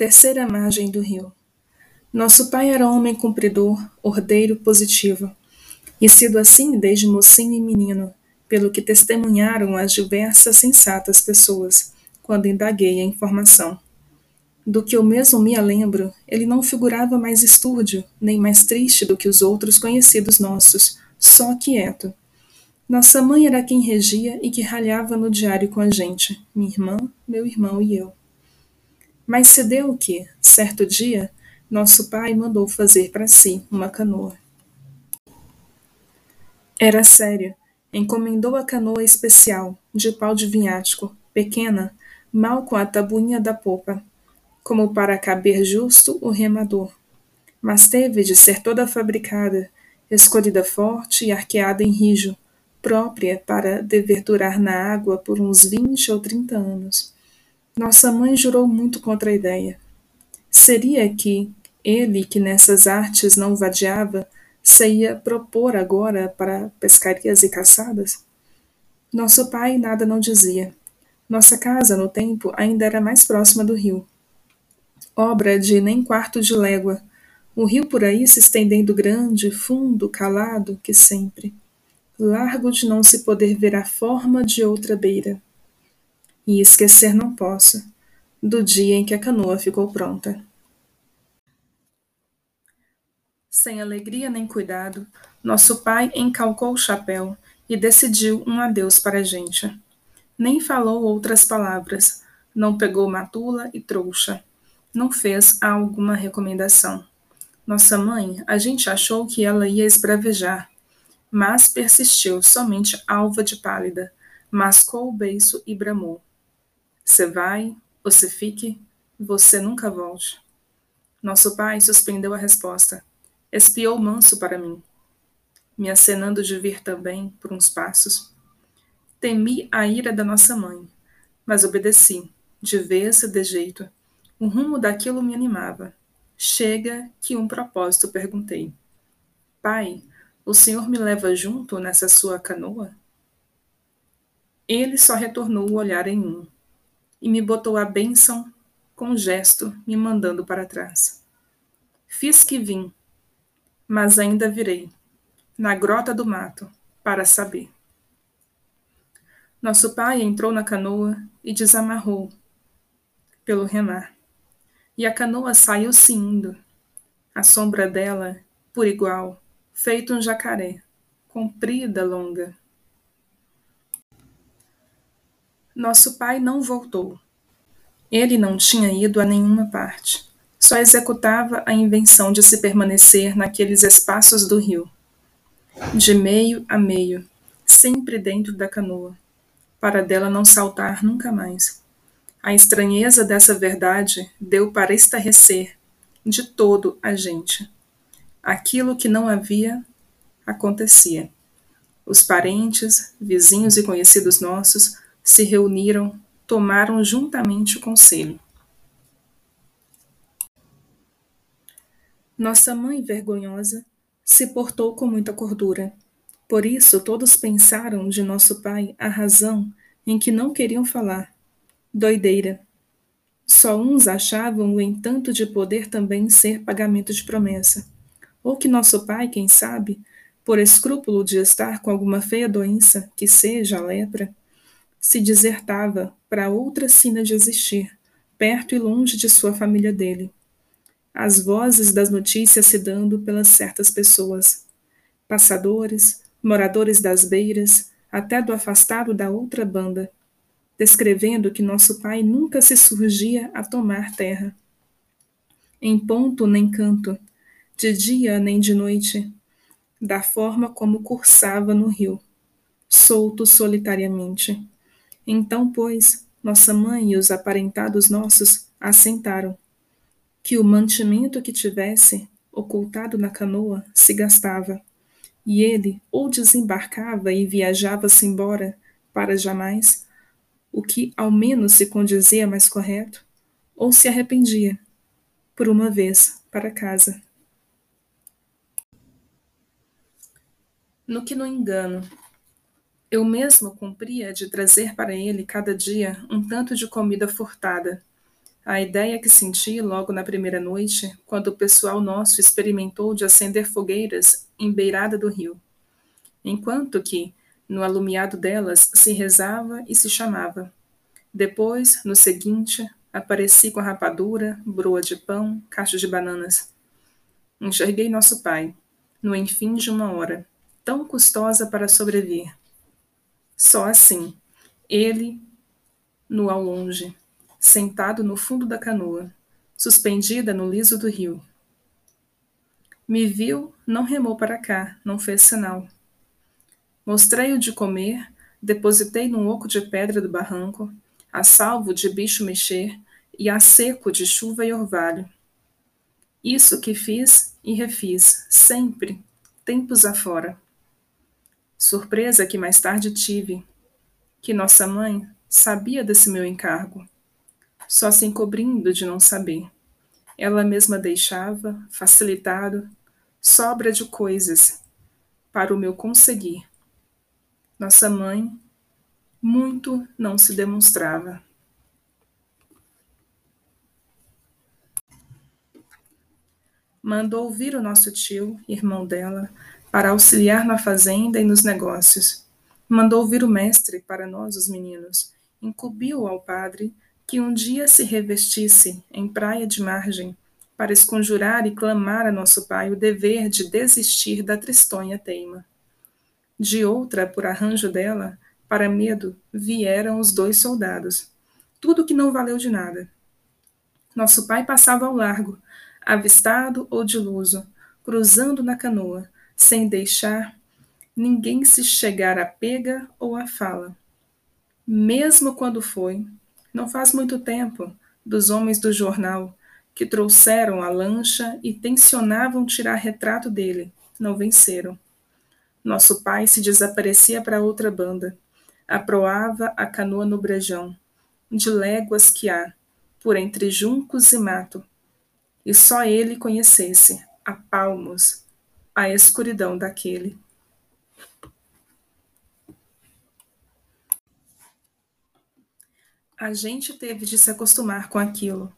terceira margem do rio. Nosso pai era homem cumpridor, ordeiro, positivo, e sido assim desde mocinho e menino, pelo que testemunharam as diversas sensatas pessoas, quando indaguei a informação. Do que eu mesmo me lembro, ele não figurava mais estúrdio, nem mais triste do que os outros conhecidos nossos, só quieto. Nossa mãe era quem regia e que ralhava no diário com a gente, minha irmã, meu irmão e eu. Mas se deu que, certo dia, nosso pai mandou fazer para si uma canoa. Era sério. Encomendou a canoa especial, de pau de vinhático, pequena, mal com a tabuinha da popa, como para caber justo o remador. Mas teve de ser toda fabricada, escolhida forte e arqueada em rijo, própria para dever durar na água por uns vinte ou trinta anos. Nossa mãe jurou muito contra a ideia. Seria que ele, que nessas artes não vadiava, ia propor agora para pescarias e caçadas? Nosso pai nada não dizia. Nossa casa, no tempo, ainda era mais próxima do rio. Obra de nem quarto de légua, o rio por aí se estendendo grande, fundo, calado, que sempre. Largo de não se poder ver a forma de outra beira. E esquecer não posso, do dia em que a canoa ficou pronta. Sem alegria nem cuidado, nosso pai encalcou o chapéu e decidiu um adeus para a gente. Nem falou outras palavras, não pegou matula e trouxa, não fez alguma recomendação. Nossa mãe, a gente achou que ela ia esbravejar, mas persistiu somente alva de pálida, mascou o beiço e bramou. Você vai, você fique, você nunca volte. Nosso pai suspendeu a resposta espiou manso para mim, me acenando de vir também por uns passos. Temi a ira da nossa mãe, mas obedeci, de vez e de jeito. O rumo daquilo me animava. Chega que um propósito perguntei. Pai, o senhor me leva junto nessa sua canoa? Ele só retornou o olhar em um e me botou a bênção com gesto, me mandando para trás. Fiz que vim, mas ainda virei, na grota do mato, para saber. Nosso pai entrou na canoa e desamarrou pelo remar. E a canoa saiu se indo, a sombra dela, por igual, feito um jacaré, comprida, longa. Nosso pai não voltou. Ele não tinha ido a nenhuma parte só executava a invenção de se permanecer naqueles espaços do rio, de meio a meio, sempre dentro da canoa, para dela não saltar nunca mais. A estranheza dessa verdade deu para estarrecer de todo a gente. Aquilo que não havia acontecia. Os parentes, vizinhos e conhecidos nossos se reuniram, tomaram juntamente o conselho. Nossa mãe vergonhosa se portou com muita cordura. Por isso todos pensaram de nosso pai a razão em que não queriam falar. Doideira. Só uns achavam o entanto de poder também ser pagamento de promessa. Ou que nosso pai, quem sabe, por escrúpulo de estar com alguma feia doença, que seja a lepra, se desertava para outra sina de existir, perto e longe de sua família dele as vozes das notícias se dando pelas certas pessoas, passadores, moradores das beiras, até do afastado da outra banda, descrevendo que nosso pai nunca se surgia a tomar terra. Em ponto nem canto, de dia nem de noite, da forma como cursava no rio, solto solitariamente. Então, pois, nossa mãe e os aparentados nossos assentaram, que o mantimento que tivesse ocultado na canoa se gastava, e ele ou desembarcava e viajava-se embora para jamais, o que ao menos se condizia mais correto, ou se arrependia, por uma vez, para casa. No que no engano, eu mesmo cumpria de trazer para ele cada dia um tanto de comida furtada, A ideia que senti logo na primeira noite, quando o pessoal nosso experimentou de acender fogueiras em beirada do rio, enquanto que, no alumiado delas, se rezava e se chamava. Depois, no seguinte, apareci com a rapadura, broa de pão, caixa de bananas. Enxerguei nosso pai, no enfim de uma hora, tão custosa para sobreviver. Só assim, ele, no ao longe, sentado no fundo da canoa, suspendida no liso do rio. Me viu, não remou para cá, não fez sinal. Mostrei-o de comer, depositei num oco de pedra do barranco, a salvo de bicho mexer e a seco de chuva e orvalho. Isso que fiz e refiz, sempre, tempos afora. Surpresa que mais tarde tive, que nossa mãe sabia desse meu encargo só se encobrindo de não saber. Ela mesma deixava, facilitado, sobra de coisas para o meu conseguir. Nossa mãe muito não se demonstrava. Mandou vir o nosso tio, irmão dela, para auxiliar na fazenda e nos negócios. Mandou vir o mestre para nós, os meninos. Incumbiu ao padre que um dia se revestisse em praia de margem, para esconjurar e clamar a nosso pai o dever de desistir da tristonha teima. De outra, por arranjo dela, para medo, vieram os dois soldados. Tudo que não valeu de nada. Nosso pai passava ao largo, avistado ou diluso, cruzando na canoa, sem deixar ninguém se chegar à pega ou à fala. Mesmo quando foi, não faz muito tempo, dos homens do jornal, que trouxeram a lancha e tensionavam tirar retrato dele, não venceram. Nosso pai se desaparecia para outra banda, aproava a canoa no brejão, de léguas que há, por entre juncos e mato, e só ele conhecesse, a palmos, a escuridão daquele. a gente teve de se acostumar com aquilo.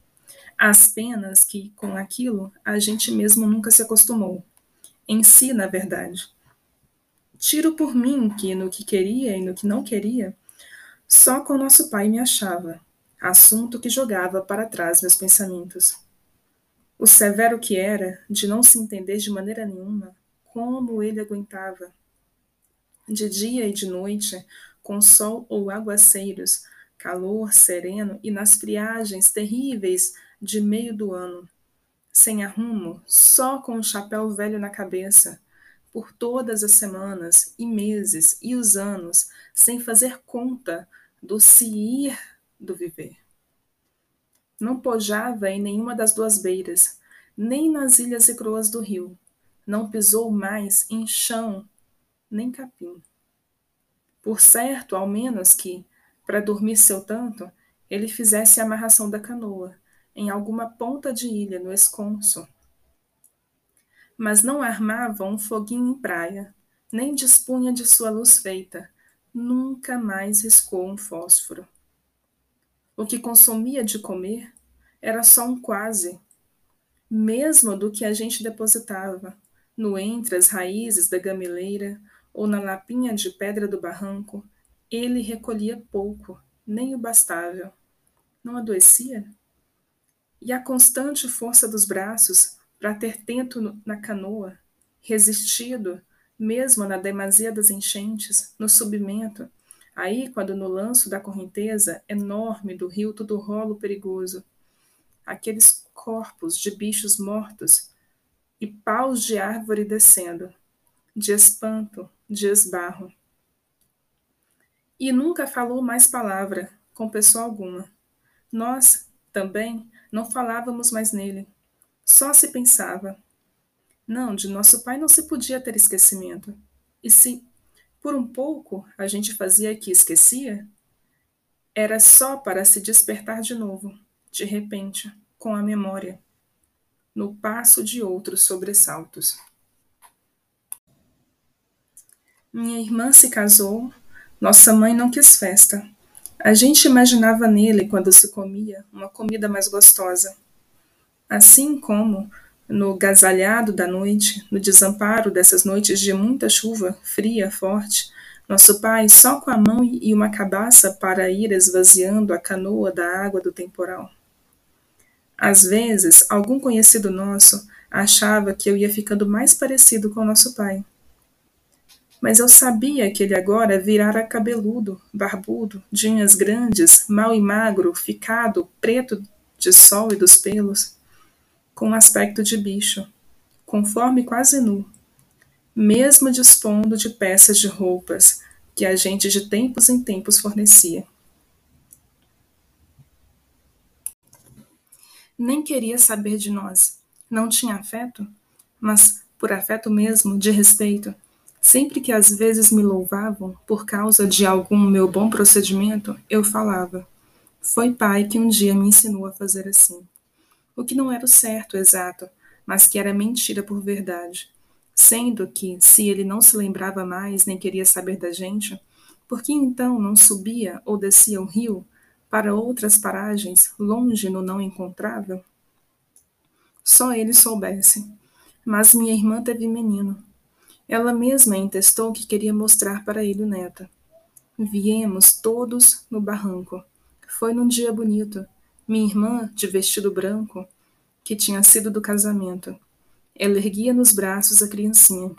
As penas que, com aquilo, a gente mesmo nunca se acostumou. Em si, na verdade. Tiro por mim que, no que queria e no que não queria, só com nosso pai me achava, assunto que jogava para trás meus pensamentos. O severo que era, de não se entender de maneira nenhuma, como ele aguentava. De dia e de noite, com sol ou aguaceiros, calor sereno e nas friagens terríveis de meio do ano, sem arrumo, só com o chapéu velho na cabeça, por todas as semanas e meses e os anos, sem fazer conta do se ir do viver. Não pojava em nenhuma das duas beiras, nem nas ilhas e croas do rio. Não pisou mais em chão, nem capim. Por certo, ao menos que, para dormir seu tanto, ele fizesse a amarração da canoa, em alguma ponta de ilha no esconso. Mas não armava um foguinho em praia, nem dispunha de sua luz feita, nunca mais riscou um fósforo. O que consumia de comer era só um quase, mesmo do que a gente depositava, no entre as raízes da gamileira ou na lapinha de pedra do barranco, ele recolhia pouco, nem o bastável. Não adoecia? E a constante força dos braços para ter tento na canoa, resistido, mesmo na demasia das enchentes, no submento, aí quando no lanço da correnteza enorme do rio tudo rolo perigoso, aqueles corpos de bichos mortos e paus de árvore descendo, de espanto, de esbarro e nunca falou mais palavra com pessoa alguma. Nós, também, não falávamos mais nele. Só se pensava. Não, de nosso pai não se podia ter esquecimento. E se, por um pouco, a gente fazia que esquecia, era só para se despertar de novo, de repente, com a memória, no passo de outros sobressaltos. Minha irmã se casou nossa mãe não quis festa. A gente imaginava nele, quando se comia, uma comida mais gostosa. Assim como, no gasalhado da noite, no desamparo dessas noites de muita chuva, fria, forte, nosso pai só com a mão e uma cabaça para ir esvaziando a canoa da água do temporal. Às vezes, algum conhecido nosso achava que eu ia ficando mais parecido com nosso pai. Mas eu sabia que ele agora virara cabeludo, barbudo, de unhas grandes, mal e magro, ficado, preto de sol e dos pelos, com um aspecto de bicho, conforme quase nu, mesmo dispondo de peças de roupas que a gente de tempos em tempos fornecia. Nem queria saber de nós, não tinha afeto, mas por afeto mesmo, de respeito, sempre que às vezes me louvavam por causa de algum meu bom procedimento, eu falava: Foi pai que um dia me ensinou a fazer assim. O que não era o certo, exato, mas que era mentira por verdade. Sendo que, se ele não se lembrava mais nem queria saber da gente, por que então não subia ou descia o rio para outras paragens, longe no não encontrável? Só ele soubesse. Mas minha irmã teve menino. Ela mesma entestou que queria mostrar para ele o neto. Viemos todos no barranco. Foi num dia bonito. Minha irmã, de vestido branco, que tinha sido do casamento, ela erguia nos braços a criancinha.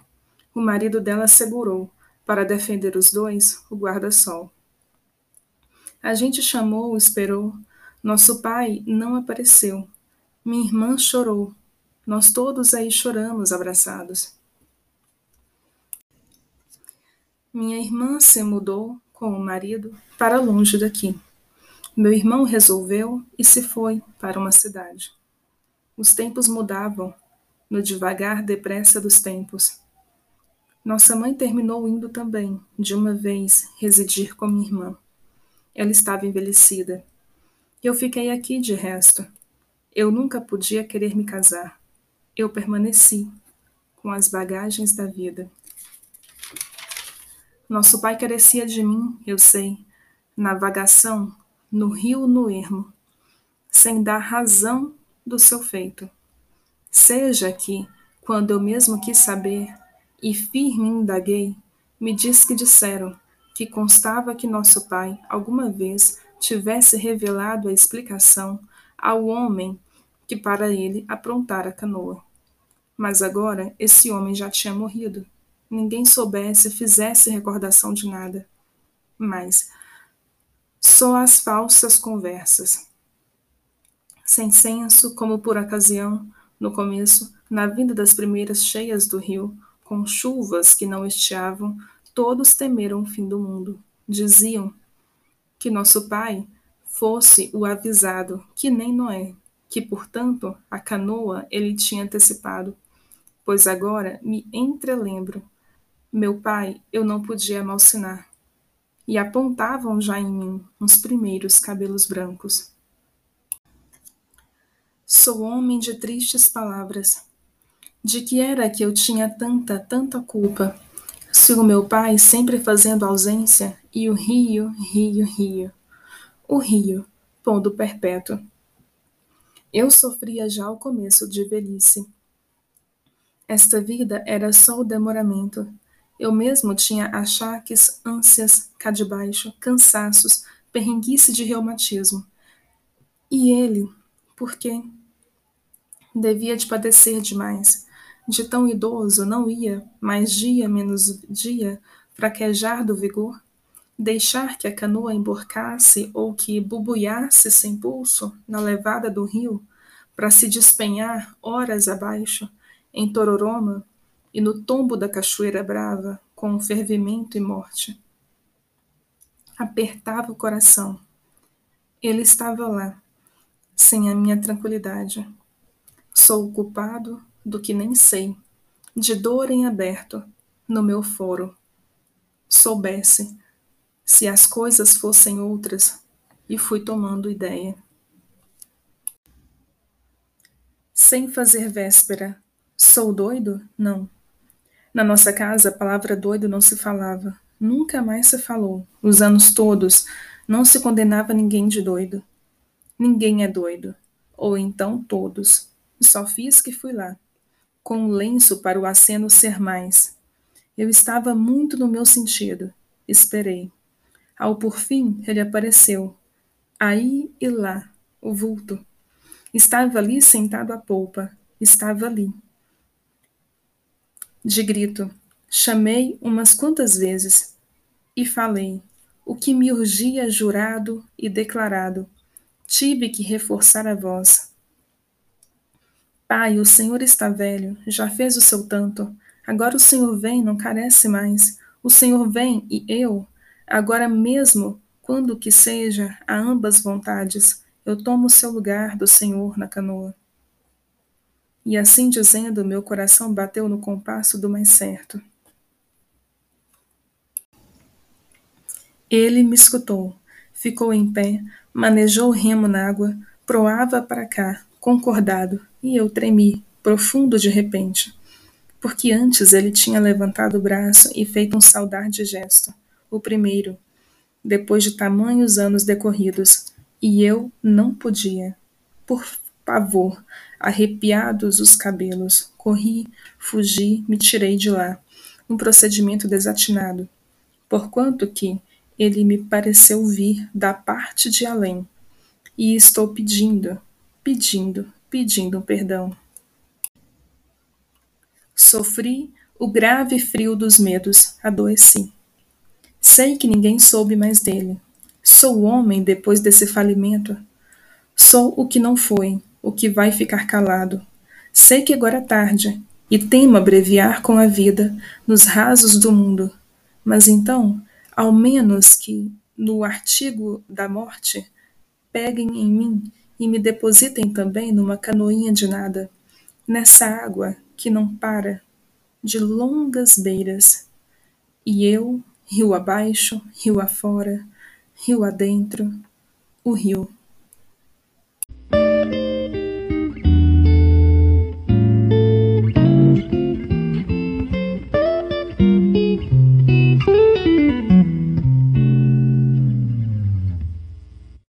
O marido dela segurou, para defender os dois, o guarda-sol. A gente chamou, esperou. Nosso pai não apareceu. Minha irmã chorou. Nós todos aí choramos abraçados. Minha irmã se mudou com o marido para longe daqui. Meu irmão resolveu e se foi para uma cidade. Os tempos mudavam no devagar depressa dos tempos. Nossa mãe terminou indo também, de uma vez, residir com minha irmã. Ela estava envelhecida. Eu fiquei aqui de resto. Eu nunca podia querer me casar. Eu permaneci, com as bagagens da vida. Nosso pai carecia de mim, eu sei, na vagação, no rio no ermo, sem dar razão do seu feito. Seja que, quando eu mesmo quis saber, e firme indaguei, me diz que disseram que constava que nosso pai alguma vez tivesse revelado a explicação ao homem que para ele aprontara a canoa. Mas agora esse homem já tinha morrido. Ninguém soubesse, fizesse recordação de nada. Mas só as falsas conversas. Sem senso, como por ocasião, no começo, na vinda das primeiras cheias do rio, com chuvas que não estiavam, todos temeram o fim do mundo. Diziam que nosso pai fosse o avisado, que nem Noé, que, portanto, a canoa ele tinha antecipado. Pois agora me entrelembro. Meu pai eu não podia malsinar. E apontavam já em mim uns primeiros cabelos brancos. Sou homem de tristes palavras. De que era que eu tinha tanta, tanta culpa? Se o meu pai sempre fazendo ausência e o rio, rio, rio. O rio, pondo perpétuo. Eu sofria já o começo de velhice. Esta vida era só o demoramento. Eu mesmo tinha achaques, ânsias, cá de baixo, cansaços, perrenguice de reumatismo. E ele, por quê? devia de padecer demais. De tão idoso não ia, mais dia menos dia, fraquejar do vigor? Deixar que a canoa emborcasse ou que bubuiasse sem pulso na levada do rio, para se despenhar horas abaixo, em Tororoma e no tombo da cachoeira brava, com fervimento e morte. Apertava o coração. Ele estava lá, sem a minha tranquilidade, Sou culpado do que nem sei, de dor em aberto, no meu foro. Soubesse, se as coisas fossem outras, e fui tomando ideia. Sem fazer véspera, sou doido? Não. Na nossa casa, a palavra doido não se falava. Nunca mais se falou, os anos todos, Não se condenava ninguém de doido. Ninguém é doido. Ou então todos. Só fiz que fui lá. Com um lenço para o aceno ser mais. Eu estava muito no meu sentido. Esperei. Ao por fim, ele apareceu. Aí e lá, o vulto. Estava ali sentado à polpa. Estava ali. De grito, chamei umas quantas vezes e falei o que me urgia jurado e declarado. Tive que reforçar a voz. Pai, o Senhor está velho, já fez o seu tanto. Agora o Senhor vem, não carece mais. O Senhor vem e eu, agora mesmo, quando que seja, a ambas vontades, eu tomo o seu lugar do Senhor na canoa. E assim dizendo, meu coração bateu no compasso do mais certo. Ele me escutou, ficou em pé, manejou o remo na água, proava para cá, concordado, e eu tremi, profundo de repente, porque antes ele tinha levantado o braço e feito um saudar de gesto, o primeiro, depois de tamanhos anos decorridos, e eu não podia. Por pavor, arrepiados os cabelos, corri, fugi, me tirei de lá, um procedimento desatinado, porquanto que, ele me pareceu vir da parte de além. E estou pedindo, pedindo, pedindo perdão. Sofri o grave frio dos medos, adoeci. Sei que ninguém soube mais dele. Sou homem depois desse falimento. Sou o que não foi, o que vai ficar calado. Sei que agora é tarde, e temo abreviar com a vida nos rasos do mundo. Mas então ao menos que, no artigo da morte, peguem em mim e me depositem também numa canoinha de nada, nessa água que não para, de longas beiras, e eu, rio abaixo, rio afora, rio adentro, o rio